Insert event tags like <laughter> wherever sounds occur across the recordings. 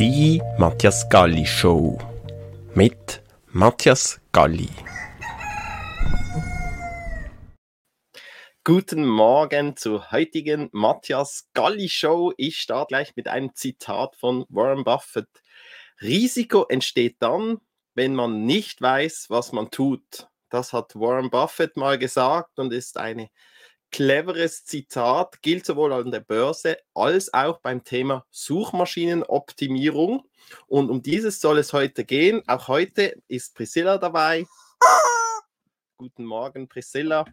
Die Matthias Galli Show mit Matthias Galli. Guten Morgen zur heutigen Matthias Galli Show. Ich starte gleich mit einem Zitat von Warren Buffett. Risiko entsteht dann, wenn man nicht weiß, was man tut. Das hat Warren Buffett mal gesagt und ist ein cleveres Zitat, gilt sowohl an der Börse als auch beim Thema Suchmaschinenoptimierung. Und um dieses soll es heute gehen. Auch heute ist Priscilla dabei. <laughs> Guten Morgen, Priscilla.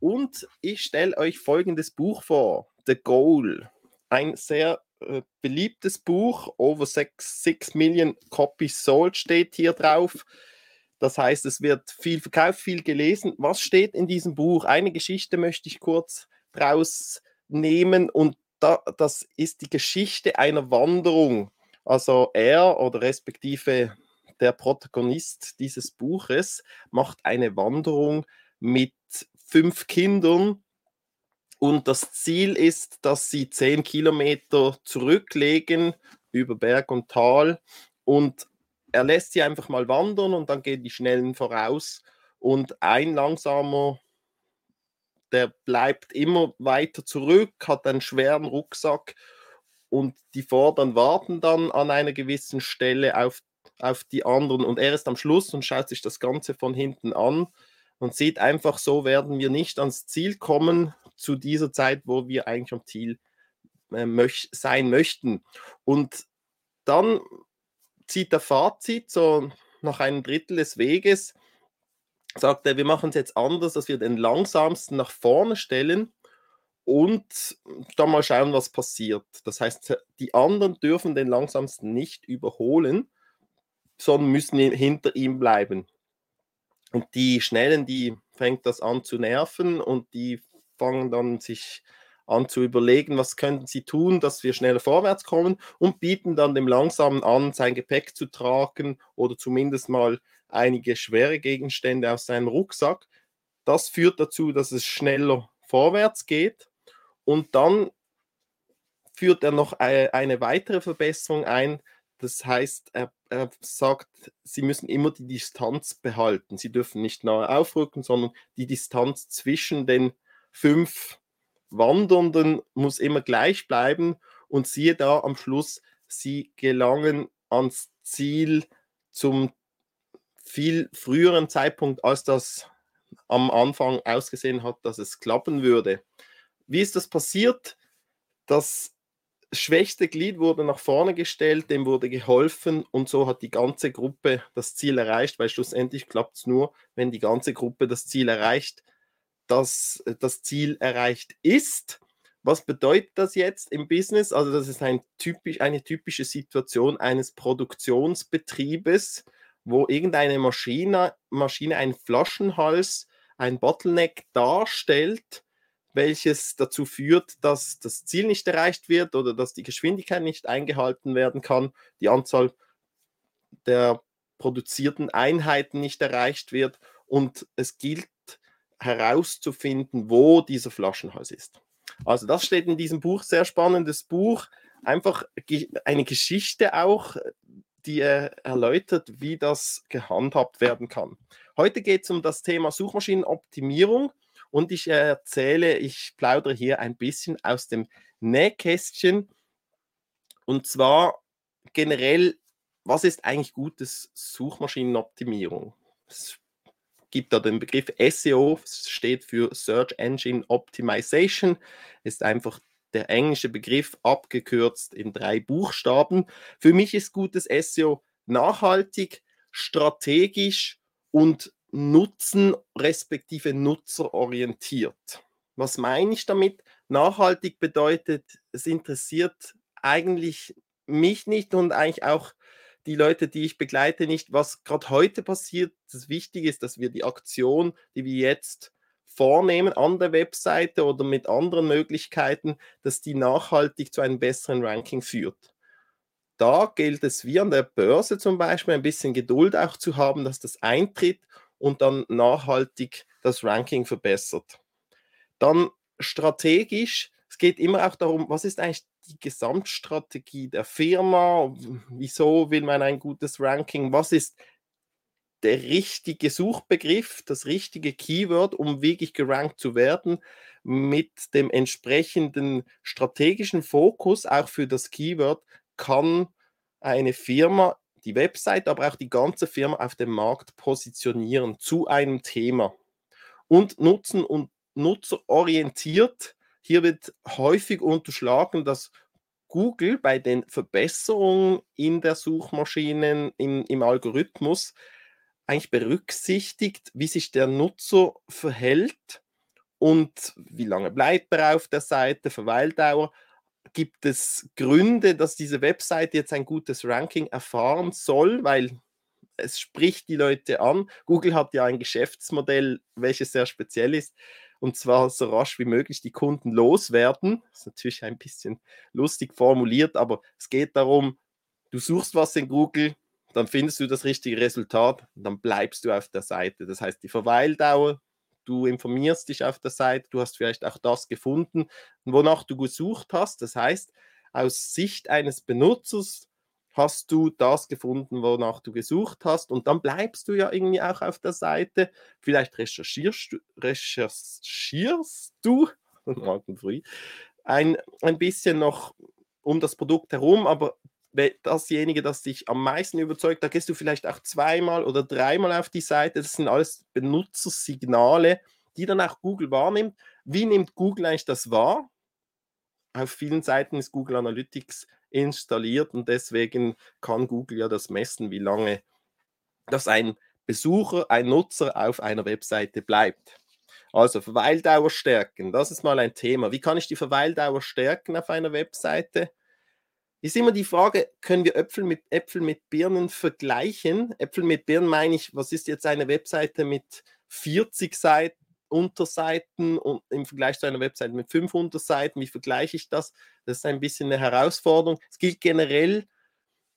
Und ich stelle euch folgendes Buch vor: The Goal. Ein sehr äh, beliebtes Buch, over 6, 6 Million Copies sold steht hier drauf. Das heißt, es wird viel verkauft, viel gelesen. Was steht in diesem Buch? Eine Geschichte möchte ich kurz draus nehmen und da, das ist die Geschichte einer Wanderung. Also er oder respektive der Protagonist dieses Buches macht eine Wanderung mit fünf Kindern und das Ziel ist, dass sie zehn Kilometer zurücklegen über Berg und Tal und er lässt sie einfach mal wandern und dann gehen die Schnellen voraus. Und ein langsamer, der bleibt immer weiter zurück, hat einen schweren Rucksack und die Vorderen warten dann an einer gewissen Stelle auf, auf die anderen und er ist am Schluss und schaut sich das Ganze von hinten an und sieht einfach, so werden wir nicht ans Ziel kommen zu dieser Zeit, wo wir eigentlich am Ziel äh, möch sein möchten. Und dann zieht er Fazit, so nach einem Drittel des Weges, sagt er, wir machen es jetzt anders, dass wir den langsamsten nach vorne stellen und dann mal schauen, was passiert. Das heißt, die anderen dürfen den langsamsten nicht überholen, sondern müssen hinter ihm bleiben. Und die Schnellen, die fängt das an zu nerven und die fangen dann sich an zu überlegen, was könnten sie tun, dass wir schneller vorwärts kommen und bieten dann dem Langsamen an, sein Gepäck zu tragen oder zumindest mal einige schwere Gegenstände aus seinem Rucksack. Das führt dazu, dass es schneller vorwärts geht und dann führt er noch eine weitere Verbesserung ein. Das heißt, er, er sagt, sie müssen immer die Distanz behalten. Sie dürfen nicht nahe aufrücken, sondern die Distanz zwischen den fünf Wandernden muss immer gleich bleiben und siehe da am Schluss, sie gelangen ans Ziel zum viel früheren Zeitpunkt, als das am Anfang ausgesehen hat, dass es klappen würde. Wie ist das passiert? Das schwächste Glied wurde nach vorne gestellt, dem wurde geholfen und so hat die ganze Gruppe das Ziel erreicht, weil schlussendlich klappt es nur, wenn die ganze Gruppe das Ziel erreicht dass das Ziel erreicht ist. Was bedeutet das jetzt im Business? Also das ist ein typisch, eine typische Situation eines Produktionsbetriebes, wo irgendeine Maschine, Maschine einen Flaschenhals, ein Bottleneck darstellt, welches dazu führt, dass das Ziel nicht erreicht wird oder dass die Geschwindigkeit nicht eingehalten werden kann, die Anzahl der produzierten Einheiten nicht erreicht wird und es gilt herauszufinden, wo dieser Flaschenhals ist. Also das steht in diesem Buch, sehr spannendes Buch, einfach eine Geschichte auch, die erläutert, wie das gehandhabt werden kann. Heute geht es um das Thema Suchmaschinenoptimierung und ich erzähle, ich plaudere hier ein bisschen aus dem Nähkästchen und zwar generell, was ist eigentlich gutes Suchmaschinenoptimierung? Das gibt da den Begriff SEO, steht für Search Engine Optimization, ist einfach der englische Begriff abgekürzt in drei Buchstaben. Für mich ist gutes SEO nachhaltig, strategisch und nutzen respektive nutzerorientiert. Was meine ich damit? Nachhaltig bedeutet, es interessiert eigentlich mich nicht und eigentlich auch die Leute, die ich begleite, nicht, was gerade heute passiert. Das Wichtige ist, dass wir die Aktion, die wir jetzt vornehmen an der Webseite oder mit anderen Möglichkeiten, dass die nachhaltig zu einem besseren Ranking führt. Da gilt es wie an der Börse zum Beispiel ein bisschen Geduld auch zu haben, dass das eintritt und dann nachhaltig das Ranking verbessert. Dann strategisch, es geht immer auch darum, was ist eigentlich die Gesamtstrategie der Firma? Wieso will man ein gutes Ranking? Was ist der richtige Suchbegriff, das richtige Keyword, um wirklich gerankt zu werden, mit dem entsprechenden strategischen Fokus auch für das Keyword kann eine Firma die Website, aber auch die ganze Firma auf dem Markt positionieren zu einem Thema und nutzen und nutzerorientiert. Hier wird häufig unterschlagen, dass Google bei den Verbesserungen in der Suchmaschinen, in, im Algorithmus eigentlich berücksichtigt, wie sich der Nutzer verhält und wie lange bleibt er auf der Seite, Verweildauer. Gibt es Gründe, dass diese Webseite jetzt ein gutes Ranking erfahren soll, weil es spricht die Leute an. Google hat ja ein Geschäftsmodell, welches sehr speziell ist, und zwar so rasch wie möglich die Kunden loswerden. Das ist natürlich ein bisschen lustig formuliert, aber es geht darum, du suchst was in Google, dann findest du das richtige Resultat und dann bleibst du auf der Seite. Das heißt, die Verweildauer, du informierst dich auf der Seite, du hast vielleicht auch das gefunden, wonach du gesucht hast. Das heißt, aus Sicht eines Benutzers hast du das gefunden, wonach du gesucht hast und dann bleibst du ja irgendwie auch auf der Seite. Vielleicht recherchierst du, recherchierst du <laughs> morgen früh, ein, ein bisschen noch um das Produkt herum, aber dasjenige, das dich am meisten überzeugt, da gehst du vielleicht auch zweimal oder dreimal auf die Seite. Das sind alles Benutzersignale, die dann auch Google wahrnimmt. Wie nimmt Google eigentlich das wahr? Auf vielen Seiten ist Google Analytics installiert und deswegen kann Google ja das messen, wie lange dass ein Besucher, ein Nutzer auf einer Webseite bleibt. Also Verweildauer stärken, das ist mal ein Thema. Wie kann ich die Verweildauer stärken auf einer Webseite? Ist immer die Frage, können wir Äpfel mit Äpfel mit Birnen vergleichen? Äpfel mit Birnen meine ich, was ist jetzt eine Webseite mit 40 Seiten, Unterseiten und im Vergleich zu einer Webseite mit 500 Seiten, wie vergleiche ich das? Das ist ein bisschen eine Herausforderung. Es gilt generell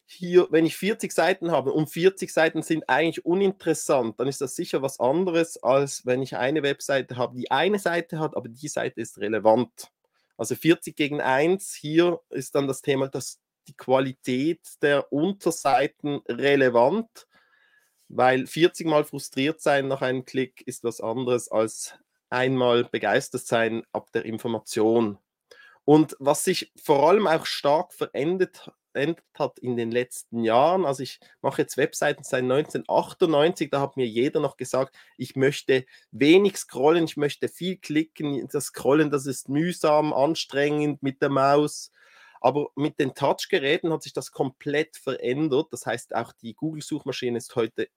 hier, wenn ich 40 Seiten habe und 40 Seiten sind eigentlich uninteressant, dann ist das sicher was anderes, als wenn ich eine Webseite habe, die eine Seite hat, aber die Seite ist relevant. Also 40 gegen 1, hier ist dann das Thema, dass die Qualität der Unterseiten relevant weil 40 Mal frustriert sein nach einem Klick ist was anderes als einmal begeistert sein ab der Information. Und was sich vor allem auch stark verändert, verändert hat in den letzten Jahren, also ich mache jetzt Webseiten seit 1998, da hat mir jeder noch gesagt, ich möchte wenig scrollen, ich möchte viel klicken, das Scrollen, das ist mühsam, anstrengend mit der Maus. Aber mit den Touchgeräten hat sich das komplett verändert. Das heißt, auch die Google-Suchmaschine ist heute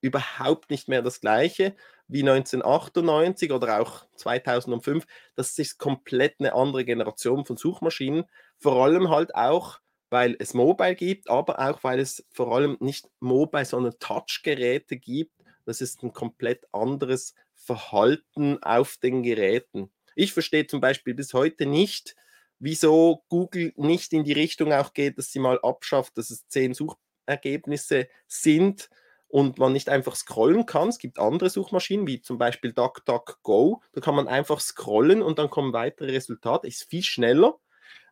überhaupt nicht mehr das gleiche wie 1998 oder auch 2005. Das ist komplett eine andere Generation von Suchmaschinen. Vor allem halt auch, weil es Mobile gibt, aber auch, weil es vor allem nicht Mobile, sondern Touchgeräte gibt. Das ist ein komplett anderes Verhalten auf den Geräten. Ich verstehe zum Beispiel bis heute nicht, wieso Google nicht in die Richtung auch geht, dass sie mal abschafft, dass es zehn Suchergebnisse sind und man nicht einfach scrollen kann. Es gibt andere Suchmaschinen, wie zum Beispiel DuckDuckGo. Da kann man einfach scrollen und dann kommen weitere Resultate. Ist viel schneller.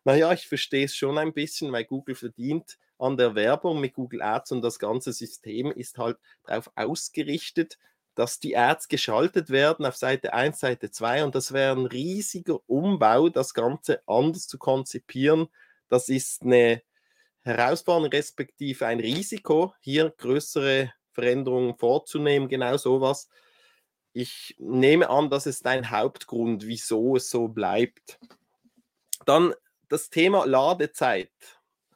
Naja, ich verstehe es schon ein bisschen, weil Google verdient an der Werbung mit Google Ads und das ganze System ist halt darauf ausgerichtet, dass die Ads geschaltet werden auf Seite 1, Seite 2 und das wäre ein riesiger Umbau, das Ganze anders zu konzipieren. Das ist eine Herausforderung respektive ein Risiko, hier größere Veränderungen vorzunehmen, genau sowas. Ich nehme an, das ist ein Hauptgrund, wieso es so bleibt. Dann das Thema Ladezeit.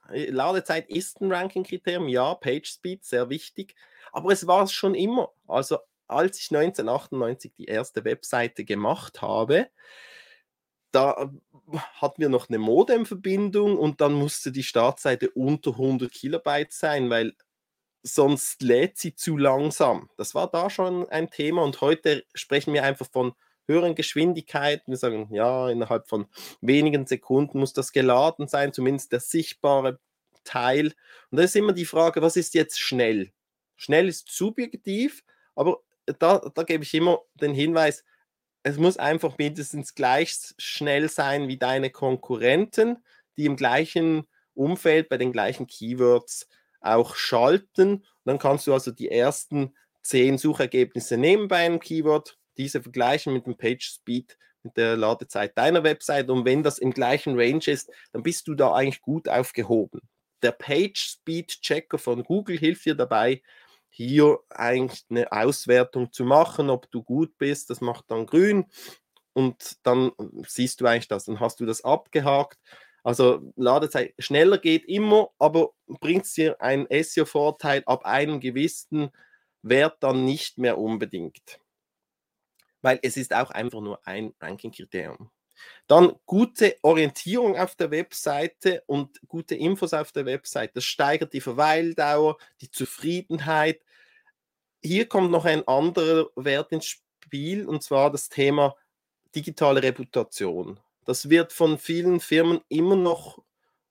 Ladezeit ist ein Ranking-Kriterium, ja, PageSpeed, sehr wichtig, aber es war es schon immer. Also als ich 1998 die erste Webseite gemacht habe, da hatten wir noch eine Modem-Verbindung und dann musste die Startseite unter 100 Kilobyte sein, weil sonst lädt sie zu langsam. Das war da schon ein Thema und heute sprechen wir einfach von höheren Geschwindigkeiten. Wir sagen, ja, innerhalb von wenigen Sekunden muss das geladen sein, zumindest der sichtbare Teil. Und da ist immer die Frage, was ist jetzt schnell? Schnell ist subjektiv, aber da, da gebe ich immer den Hinweis, es muss einfach mindestens gleich schnell sein wie deine Konkurrenten. die im gleichen Umfeld bei den gleichen Keywords auch schalten. Dann kannst du also die ersten zehn Suchergebnisse nehmen bei einem Keyword, diese vergleichen mit dem Page Speed, mit der Ladezeit deiner Website. Und wenn das im gleichen Range ist, dann bist du da eigentlich gut aufgehoben. Der Page Speed Checker von Google hilft dir dabei, hier eigentlich eine Auswertung zu machen, ob du gut bist. Das macht dann grün und dann siehst du eigentlich das. Dann hast du das abgehakt. Also Ladezeit schneller geht immer, aber bringt dir einen SEO-Vorteil ab einem gewissen Wert dann nicht mehr unbedingt. Weil es ist auch einfach nur ein Ranking-Kriterium. Dann gute Orientierung auf der Webseite und gute Infos auf der Webseite. Das steigert die Verweildauer, die Zufriedenheit. Hier kommt noch ein anderer Wert ins Spiel und zwar das Thema digitale Reputation. Das wird von vielen Firmen immer noch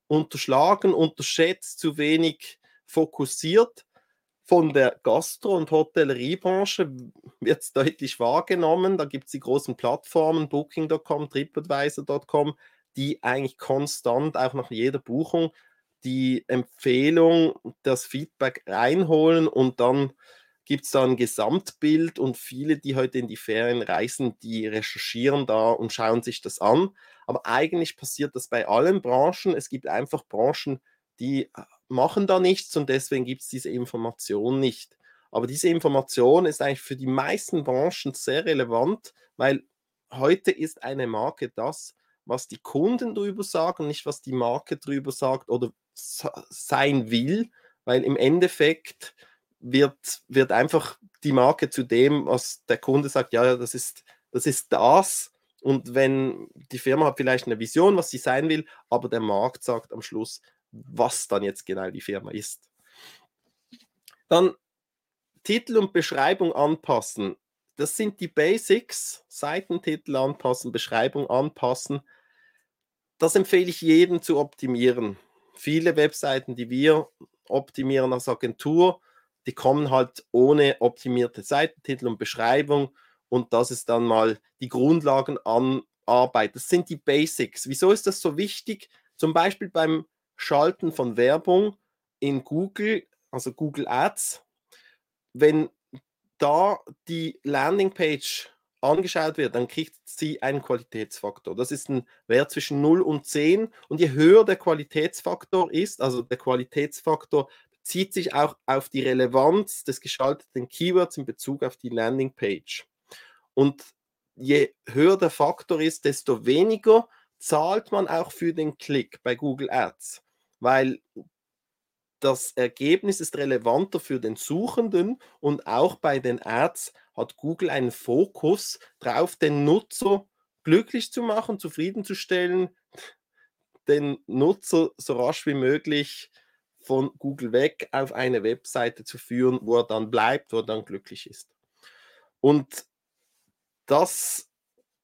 unterschlagen, unterschätzt, zu wenig fokussiert. Von der Gastro- und Hotelleriebranche wird es deutlich wahrgenommen. Da gibt es die großen Plattformen, Booking.com, TripAdvisor.com, die eigentlich konstant auch nach jeder Buchung die Empfehlung, das Feedback reinholen und dann gibt es da ein Gesamtbild und viele, die heute in die Ferien reisen, die recherchieren da und schauen sich das an. Aber eigentlich passiert das bei allen Branchen. Es gibt einfach Branchen, die äh, machen da nichts und deswegen gibt es diese Information nicht. Aber diese Information ist eigentlich für die meisten Branchen sehr relevant, weil heute ist eine Marke das, was die Kunden darüber sagen, nicht was die Marke darüber sagt oder sein will, weil im Endeffekt wird, wird einfach die Marke zu dem, was der Kunde sagt, ja, das ist, das ist das. Und wenn die Firma hat vielleicht eine Vision, was sie sein will, aber der Markt sagt am Schluss, was dann jetzt genau die Firma ist. Dann Titel und Beschreibung anpassen. Das sind die Basics. Seitentitel anpassen, Beschreibung anpassen. Das empfehle ich jedem zu optimieren. Viele Webseiten, die wir optimieren als Agentur, die kommen halt ohne optimierte Seitentitel und Beschreibung und das ist dann mal die Grundlagenarbeit. Das sind die Basics. Wieso ist das so wichtig? Zum Beispiel beim Schalten von Werbung in Google, also Google Ads. Wenn da die Landingpage angeschaut wird, dann kriegt sie einen Qualitätsfaktor. Das ist ein Wert zwischen 0 und 10. Und je höher der Qualitätsfaktor ist, also der Qualitätsfaktor bezieht sich auch auf die Relevanz des geschalteten Keywords in Bezug auf die Landingpage. Und je höher der Faktor ist, desto weniger zahlt man auch für den Klick bei Google Ads, weil das Ergebnis ist relevanter für den Suchenden und auch bei den Ads hat Google einen Fokus darauf, den Nutzer glücklich zu machen, zufriedenzustellen, den Nutzer so rasch wie möglich von Google weg auf eine Webseite zu führen, wo er dann bleibt, wo er dann glücklich ist. Und das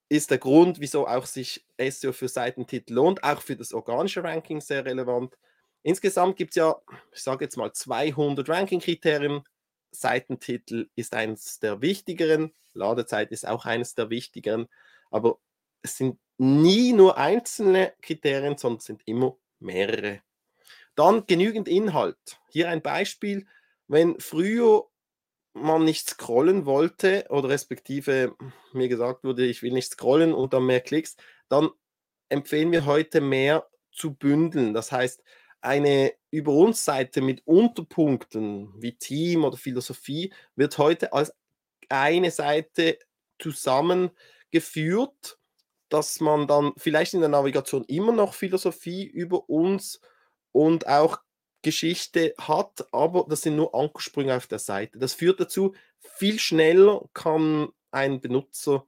ist der Grund, wieso auch sich SEO für Seitentitel lohnt, auch für das organische Ranking sehr relevant. Insgesamt gibt es ja, ich sage jetzt mal 200 Ranking-Kriterien. Seitentitel ist eines der wichtigeren, Ladezeit ist auch eines der wichtigeren, aber es sind nie nur einzelne Kriterien, sondern es sind immer mehrere dann genügend Inhalt. Hier ein Beispiel. Wenn früher man nicht scrollen wollte oder respektive mir gesagt wurde, ich will nicht scrollen und dann mehr Klicks, dann empfehlen wir heute mehr zu bündeln. Das heißt, eine über uns Seite mit Unterpunkten wie Team oder Philosophie wird heute als eine Seite zusammengeführt, dass man dann vielleicht in der Navigation immer noch Philosophie über uns und auch Geschichte hat, aber das sind nur Ankersprünge auf der Seite. Das führt dazu, viel schneller kann ein Benutzer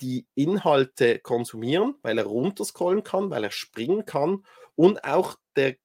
die Inhalte konsumieren, weil er runterscrollen kann, weil er springen kann und auch der,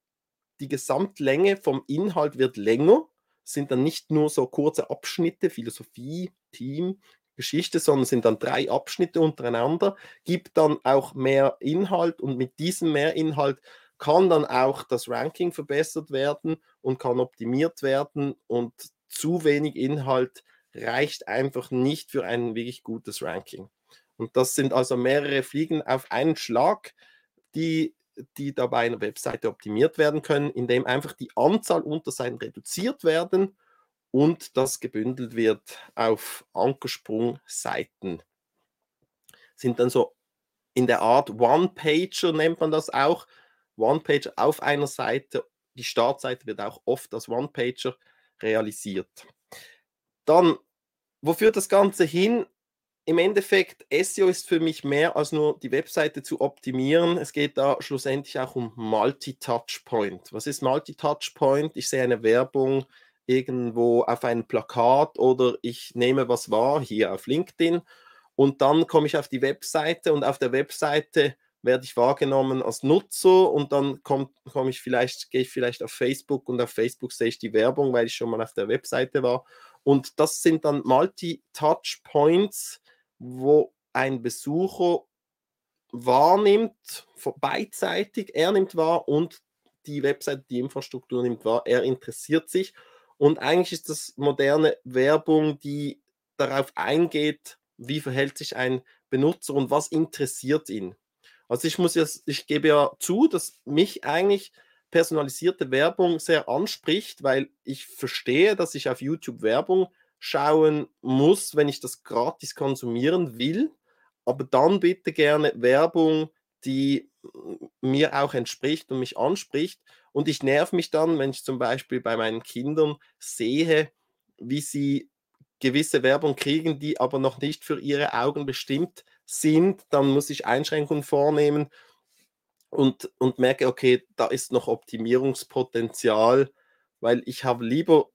die Gesamtlänge vom Inhalt wird länger, sind dann nicht nur so kurze Abschnitte, Philosophie, Team, Geschichte, sondern sind dann drei Abschnitte untereinander, gibt dann auch mehr Inhalt und mit diesem Mehrinhalt kann dann auch das Ranking verbessert werden und kann optimiert werden und zu wenig Inhalt reicht einfach nicht für ein wirklich gutes Ranking. Und das sind also mehrere Fliegen auf einen Schlag, die die da bei einer Webseite optimiert werden können, indem einfach die Anzahl Unterseiten reduziert werden und das gebündelt wird auf Ankersprungseiten. Sind dann so in der Art One-Pager nennt man das auch. One-Pager auf einer Seite. Die Startseite wird auch oft als One-Pager realisiert. Dann, wo führt das Ganze hin? Im Endeffekt, SEO ist für mich mehr als nur die Webseite zu optimieren. Es geht da schlussendlich auch um Multi-Touchpoint. Was ist Multi-Touchpoint? Ich sehe eine Werbung irgendwo auf einem Plakat oder ich nehme was wahr hier auf LinkedIn und dann komme ich auf die Webseite und auf der Webseite werde ich wahrgenommen als Nutzer und dann komme komm ich vielleicht, gehe ich vielleicht auf Facebook und auf Facebook sehe ich die Werbung, weil ich schon mal auf der Webseite war. Und das sind dann Multi-Touch-Points, wo ein Besucher wahrnimmt, beidseitig, er nimmt wahr und die Webseite, die Infrastruktur nimmt wahr, er interessiert sich. Und eigentlich ist das moderne Werbung, die darauf eingeht, wie verhält sich ein Benutzer und was interessiert ihn. Also ich muss jetzt, ich gebe ja zu, dass mich eigentlich personalisierte Werbung sehr anspricht, weil ich verstehe, dass ich auf YouTube Werbung schauen muss, wenn ich das gratis konsumieren will. Aber dann bitte gerne Werbung, die mir auch entspricht und mich anspricht. Und ich nerv mich dann, wenn ich zum Beispiel bei meinen Kindern sehe, wie sie gewisse Werbung kriegen, die aber noch nicht für ihre Augen bestimmt sind, dann muss ich Einschränkungen vornehmen und, und merke, okay, da ist noch Optimierungspotenzial, weil ich habe lieber,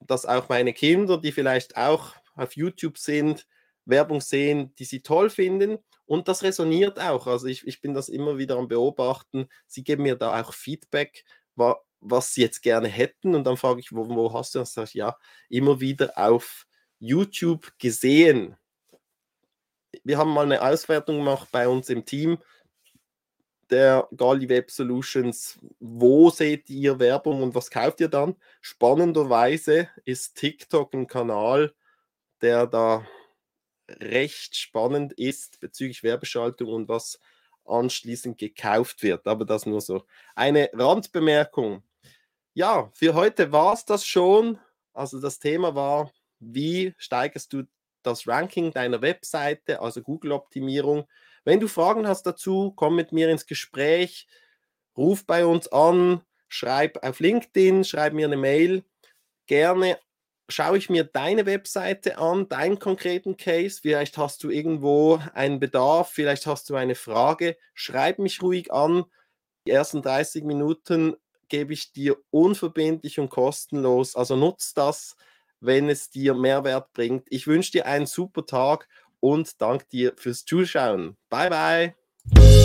dass auch meine Kinder, die vielleicht auch auf YouTube sind, Werbung sehen, die sie toll finden. Und das resoniert auch. Also ich, ich bin das immer wieder am Beobachten. Sie geben mir da auch Feedback, was sie jetzt gerne hätten. Und dann frage ich, wo, wo hast du das? Sag ich, ja, immer wieder auf YouTube gesehen. Wir haben mal eine Auswertung gemacht bei uns im Team der Gali Web Solutions. Wo seht ihr Werbung und was kauft ihr dann? Spannenderweise ist TikTok ein Kanal, der da recht spannend ist bezüglich Werbeschaltung und was anschließend gekauft wird. Aber das nur so eine Randbemerkung. Ja, für heute war es das schon. Also das Thema war, wie steigerst du das Ranking deiner Webseite, also Google-Optimierung. Wenn du Fragen hast dazu, komm mit mir ins Gespräch, ruf bei uns an, schreib auf LinkedIn, schreib mir eine Mail. Gerne schaue ich mir deine Webseite an, deinen konkreten Case. Vielleicht hast du irgendwo einen Bedarf, vielleicht hast du eine Frage. Schreib mich ruhig an. Die ersten 30 Minuten gebe ich dir unverbindlich und kostenlos. Also nutzt das, wenn es dir Mehrwert bringt. Ich wünsche dir einen super Tag und danke dir fürs Zuschauen. Bye, bye.